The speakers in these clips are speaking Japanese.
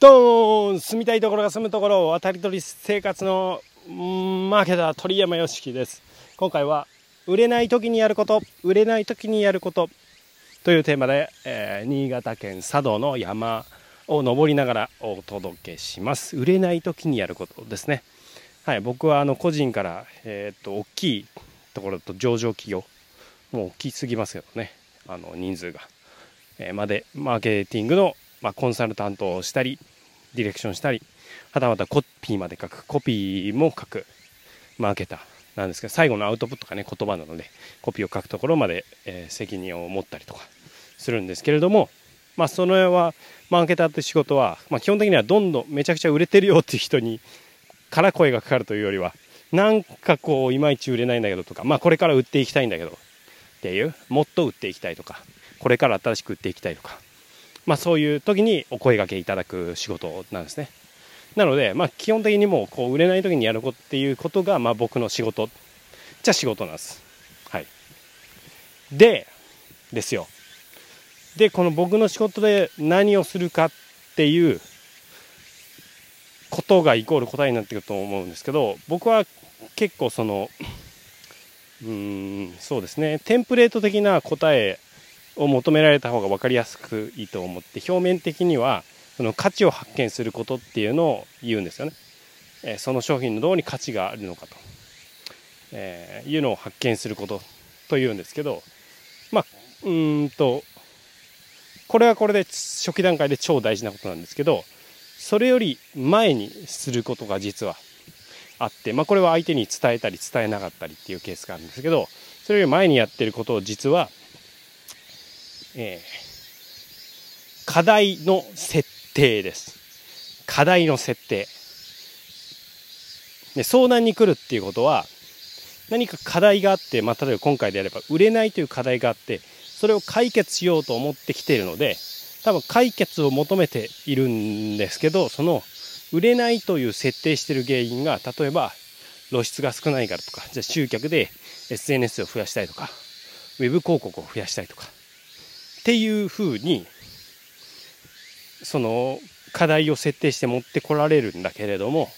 ドーン住みたいところが住むところ渡り鳥生活のマーケター鳥山よしきです。今回は売れない時にやること売れない時にやることというテーマで、えー、新潟県佐渡の山を登りながらお届けします。売れない時にやることですね。はい僕はあの個人からえー、っと大きいところと上場企業もう大きすぎますけどね。あの人数が、えー、までマーケティングのまあ、コンサルタントをしたりディレクションしたりはたまたコピーまで書く。コピーも書く。マーケターなんですけど最後のアウトプットがね言葉なのでコピーを書くところまで、えー、責任を持ったりとかするんですけれどもまあその辺はマーケターって仕事は、まあ、基本的にはどんどんめちゃくちゃ売れてるよっていう人にから声がかかるというよりはなんかこういまいち売れないんだけどとかまあこれから売っていきたいんだけどっていうもっと売っていきたいとかこれから新しく売っていきたいとかまあ、そういう時にお声がけいただく仕事なんですね。なので、まあ、基本的にもうこう売れない時にやることっていうことが、まあ、僕の仕事じゃ仕事なんです。はい。で、ですよ。で、この僕の仕事で何をするかっていうことがイコール答えになってくると思うんですけど、僕は結構その、うーん、そうですね、テンプレート的な答えを求められた方が分かりやすくいいと思って表面的にはその価値を発見することっていうのを言うんですよね。えその商品のどうに価値があるのかと、えいうのを発見することというんですけどまあうんとこれはこれで初期段階で超大事なことなんですけどそれより前にすることが実はあって、まあ、これは相手に伝えたり伝えなかったりっていうケースがあるんですけどそれより前にやってることを実はえー、課題の設定です。課題の設定。で相談に来るっていうことは何か課題があって、まあ、例えば今回であれば売れないという課題があってそれを解決しようと思ってきているので多分解決を求めているんですけどその売れないという設定してる原因が例えば露出が少ないからとかじゃあ集客で SNS を増やしたいとかウェブ広告を増やしたいとかっていうふうにその課題を設定して持ってこられるんだけれども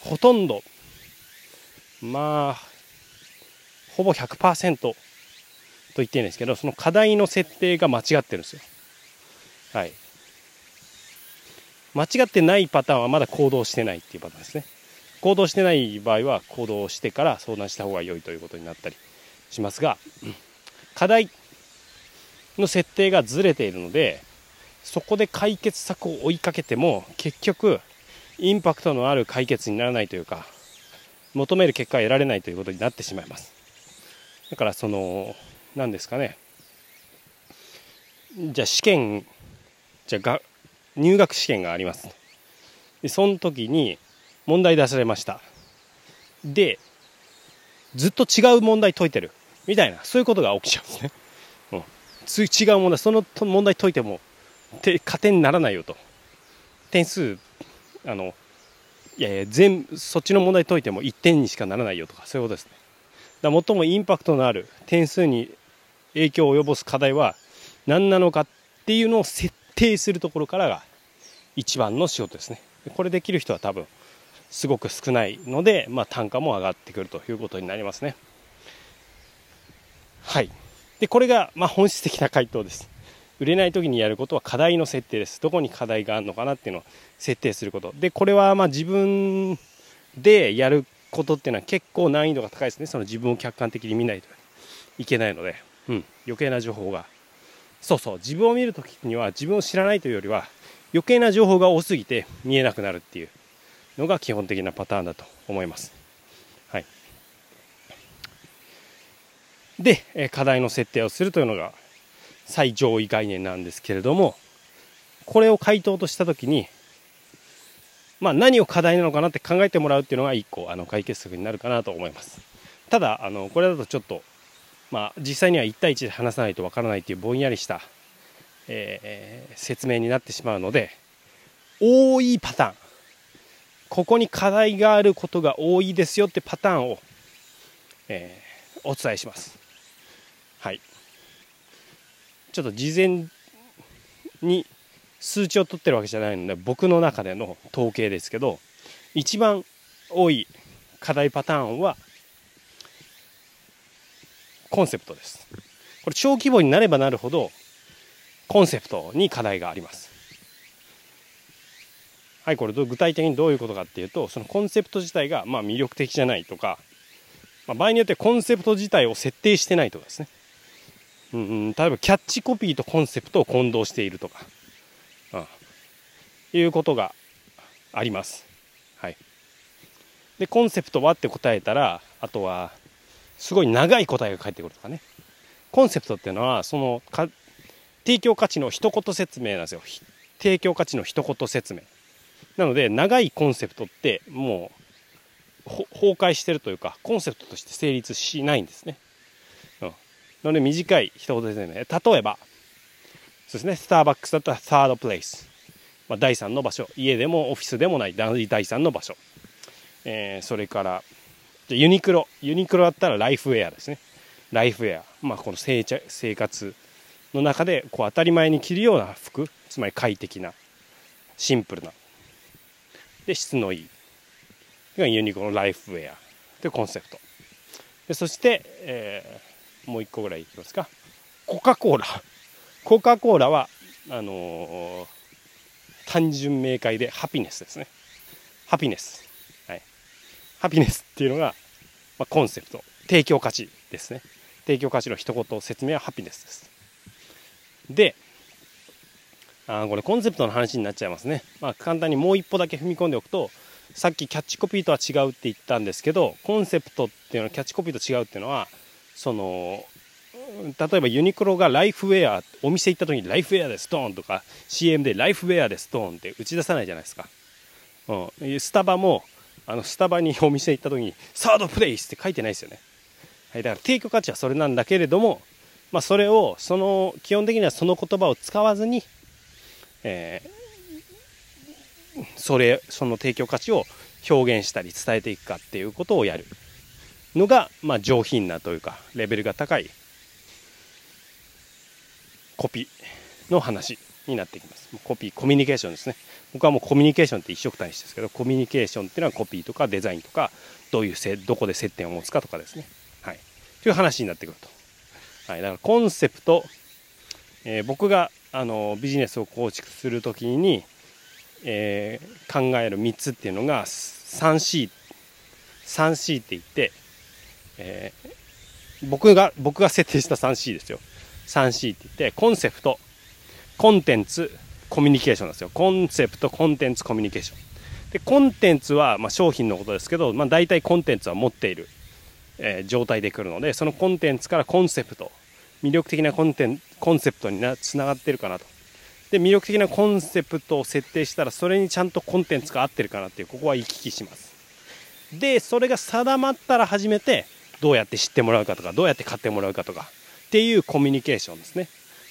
ほとんどまあほぼ100%と言っていいんですけどその課題の設定が間違ってるんですよ。はい。間違ってないパターンはまだ行動してないっていうパターンですね。行動してない場合は行動してから相談した方が良いということになったりしますが、うん。課題の設定がずれているのでそこで解決策を追いかけても結局インパクトのある解決にならないというか求める結果は得られないということになってしまいます。だからその何ですかね。じゃあ試験じゃあ入学試験があります。でその時に問題出されました。でずっと違う問題解いてる。みたいなそういうことが起きちゃう。んですね、うん、違う問題その問題解いてもて加点にならないよと。点数あのいやいや全そっちの問題解いても1点にしかならないよとかそういうことですね。だ最もインパクトのある点数に影響を及ぼす課題は何なのかっていうのを設定するところからが一番の仕事ですね。これできる人は多分すごく少ないので、まあ、単価も上がってくるということになりますね。はい。で、これが、ま本質的な回答です。売れない時にやることは課題の設定です。どこに課題があるのかなっていうのを設定すること。で、これはま自分でやることっていうのは結構難易度が高いですね。その自分を客観的に見ないといけないので、うん、余計な情報が。そうそう、自分を見るときには自分を知らないというよりは余計な情報が多すぎて見えなくなるっていうのが基本的なパターンだと思います。はい。で、え課題の設定をするというのが最上位概念なんですけれども、これを回答としたときに、まあ、何を課題なのかなって考えてもらうっていうのが一個あの解決策になるかなと思います。ただあのこれだとちょっと、まあ、実際には1対1で話さないとわからないというぼんやりした、えー、説明になってしまうので多いパターンここに課題があることが多いですよってパターンを、えー、お伝えします。ちょっと事前に数値を取ってるわけじゃないので僕の中での統計ですけど一番多い課題パターンはコンセプトです。これ小規模になればなるほどコンセプトに課題があります。はいこれ具体的にどういうことかっていうとそのコンセプト自体がまあ魅力的じゃないとか、まあ、場合によってコンセプト自体を設定してないとかですね。うん、例えばキャッチコピーとコンセプトを混同しているとか、うん、いうことがあります。はい。で、コンセプトはって答えたら、あとは、すごい長い答えが返ってくるとかね。コンセプトっていうのは、そのか、提供価値の一言説明なんですよ。提供価値の一言説明。なので、長いコンセプトってもう、崩壊してるというか、コンセプトとして成立しないんですね。ので短い一言ですね。例えば、そうですね、スターバックスだったらサードプレイス。まあ、第3の場所。家でもオフィスでもない第3の場所。えー、それから、ユニクロ。ユニクロだったらライフウェアですね。ライフウェア。まあ、この生生活の中でこう当たり前に着るような服。つまり快適な、シンプルな。で、質のいい。ユニクロのライフウェア。というコンセプト。でそして、えもう一個ぐらいいきますか。コカ・コーラ。コカ・コーラはあのー、単純明快でハピネスですね。ハピネス。はい。ハピネスっていうのが、まあ、コンセプト。提供価値ですね。提供価値の一言説明はハピネスです。であこれコンセプトの話になっちゃいますね、まあ、簡単にもう一歩だけ踏み込んでおくとさっきキャッチコピーとは違うって言ったんですけどコンセプトっていうのはキャッチコピーと違うっていうのはその例えばユニクロがライフウェアお店行った時にライフウェアでストーンとか CM でライフウェアでストーンって打ち出さないじゃないですか、うん、スタバもあのスタバにお店行った時にサードプレイスって書いてないですよね、はい、だから提供価値はそれなんだけれども、まあ、それをその基本的にはその言葉を使わずに、えー、それその提供価値を表現したり伝えていくかっていうことをやる。のが、まあ、上品なというかレベルが高いコピーの話になってきます。コピーコミュニケーションですね。僕はもうコミュニケーションって一色単詞ですけどコミュニケーションっていうのはコピーとかデザインとかどういうせどこで接点を持つかとかですね。はい。という話になってくると、はい、だからコンセプト、えー、僕があのビジネスを構築する時に、えー、考える3つっていうのが 3C3C って言ってえー、僕が、僕が設定した 3C ですよ。3C って言って、コンセプト、コンテンツ、コミュニケーションですよ。コンセプト、コンテンツ、コミュニケーション。で、コンテンツは、まあ、商品のことですけど、まあ、大体コンテンツは持っている、えー、状態で来るので、そのコンテンツからコンセプト、魅力的なコンテンコンセプトになつながってるかなと。で、魅力的なコンセプトを設定したら、それにちゃんとコンテンツが合ってるかなっていう、ここは行き来します。で、それが定まったら初めて、どうやって知ってもらうかとかどうやって買ってもらうかとかっていうコミュニケーションですね。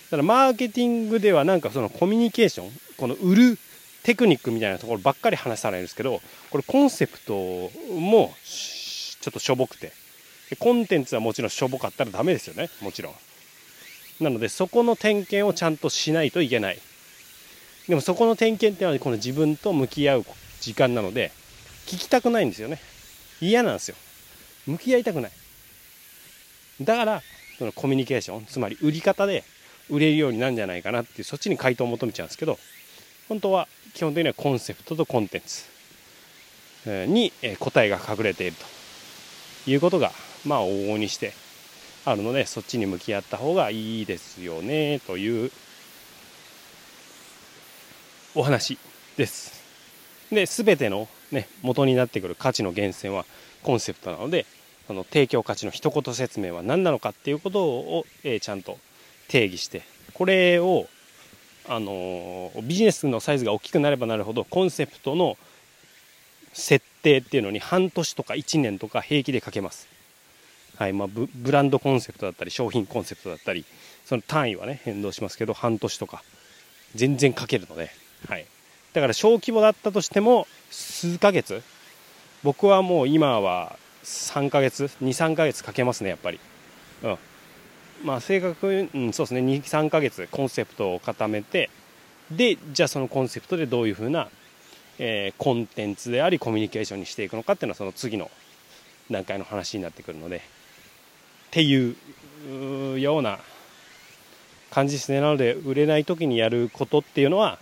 だからマーケティングではなんかそのコミュニケーションこの売るテクニックみたいなところばっかり話されるんですけどこれコンセプトもちょっとしょぼくてコンテンツはもちろんしょぼかったらダメですよねもちろん。なのでそこの点検をちゃんとしないといけない。でもそこの点検っていうのはこの自分と向き合う時間なので聞きたくないんですよね。嫌なんですよ。向き合いたくないだからそのコミュニケーションつまり売り方で売れるようになるんじゃないかなっていうそっちに回答を求めちゃうんですけど本当は基本的にはコンセプトとコンテンツに答えが隠れているということがまあ往々にしてあるのでそっちに向き合った方がいいですよねというお話です。で全ての、ね、元になってくる価値の源泉はコンセプトなのでその提供価値の一言説明は何なのかっていうことを、え、ちゃんと定義してこれを、あの、ビジネスのサイズが大きくなればなるほどコンセプトの設定っていうのに半年とか1年とか平気でかけます。はいまあ、ブブランドコンセプトだったり商品コンセプトだったりその単位はね変動しますけど半年とか全然かけるので、はい、だから小規模だったとしても数ヶ月僕はもう今は3ヶ月23ヶ月かけますねやっぱり。うん。まあ正確に、うん、そうですね23ヶ月コンセプトを固めてでじゃあそのコンセプトでどういうふうな、えー、コンテンツでありコミュニケーションにしていくのかっていうのはその次の段階の話になってくるのでっていうような感じですね。なので売れない時にやることっていうのは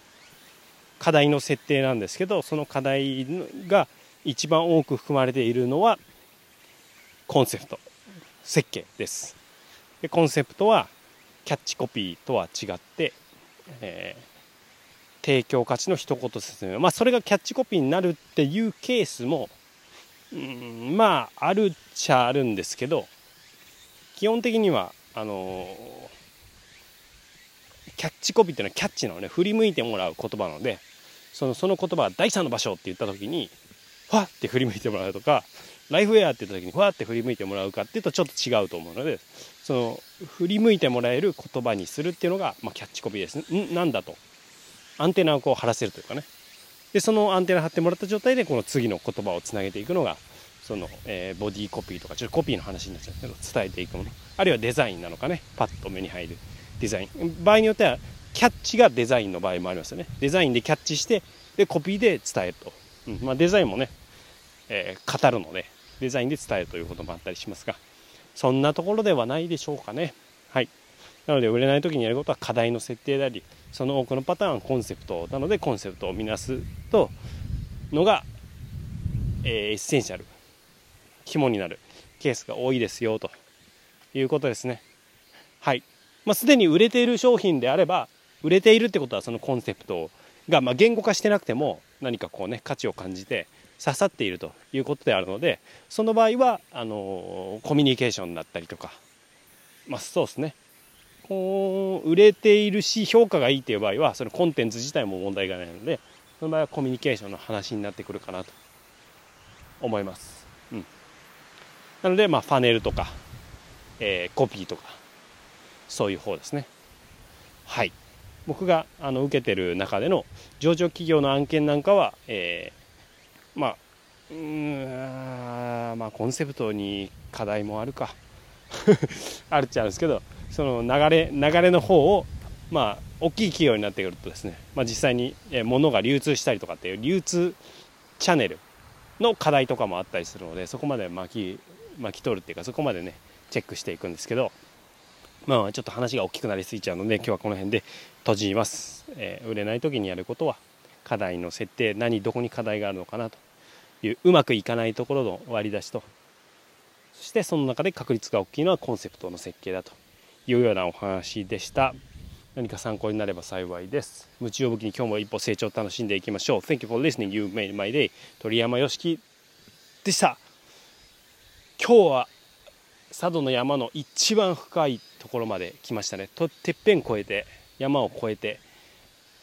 課題の設定なんですけどその課題が一番多く含まれているのはコンセプト設計です。でコンセプトはキャッチコピーとは違って、えー、提供価値の一言説明。まあそれがキャッチコピーになるっていうケースもうんまああるっちゃあるんですけど基本的にはあのキャッチコピーっていうのはキャッチなのね振り向いてもらう言葉なのでそのその言葉は第三の場所って言った時にファって振り向いてもらうとかライフウェアって言った時にファって振り向いてもらうかっていうとちょっと違うと思うのでその振り向いてもらえる言葉にするっていうのが、まあ、キャッチコピーです。ねんなんだと。アンテナをこう張らせるというかね。でそのアンテナ張ってもらった状態でこの次の言葉をつなげていくのがその、えー、ボディコピーとかちょっとコピーの話になっちゃうけど伝えていくもの。あるいはデザインなのかね。パッと目に入る。デザイン。場合によってはキャッチがデザインの場合もありますよね。デザインでキャッチしてでコピーで伝えると、うん。まあ、デザインもね、えー、語るので。デザインで伝えるということもあったりしますがそんなところではないでしょうかね。はい。なので売れない時にやることは課題の設定でありその多くのパターンコンセプトなのでコンセプトを見なすとのが、えー、エッセンシャル肝になるケースが多いですよということですね。はい。まあ、すでに売れている商品であれば売れているってことはそのコンセプトがまあ言語化してなくても何かこうね価値を感じて刺さっているということであるのでその場合はあのコミュニケーションだったりとかまあそうですね。こう売れているし評価がいいっていう場合はそのコンテンツ自体も問題がないのでその場合はコミュニケーションの話になってくるかなと思います、うん、なのでまあファネルとか、えー、コピーとかそういう方ですね。はい。僕があの受けてる中での上場企業の案件なんかは、えー、まあうんまあコンセプトに課題もあるか。あるっちゃうんですけどその流れ流れの方をまあ大きい企業になってくるとですね、まあ、実際に物が流通したりとかっていう流通チャンネルの課題とかもあったりするのでそこまで巻き巻き取るっていうかそこまでねチェックしていくんですけどまあちょっと話が大きくなりすぎちゃうので今日はこの辺で閉じます、えー、売れない時にやることは課題の設定何どこに課題があるのかなと。いううまくいかないところの割り出しと。そしてその中で確率が大きいのはコンセプトの設計だというようなお話でした。何か参考になれば幸いです。夢中を武器に今日も一歩成長を楽しんでいきましょう。Thank you for listening. You made my day. 鳥山よしきでした。今日は佐渡の山の一番深いところまで来ましたね。とてっぺん越えて山を越えて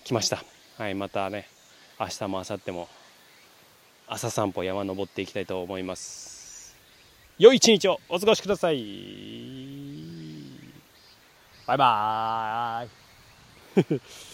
きました。はいまたね明日も明後日も朝散歩山登っていきたいと思います。良い一日をお過ごしください。バイバーイ。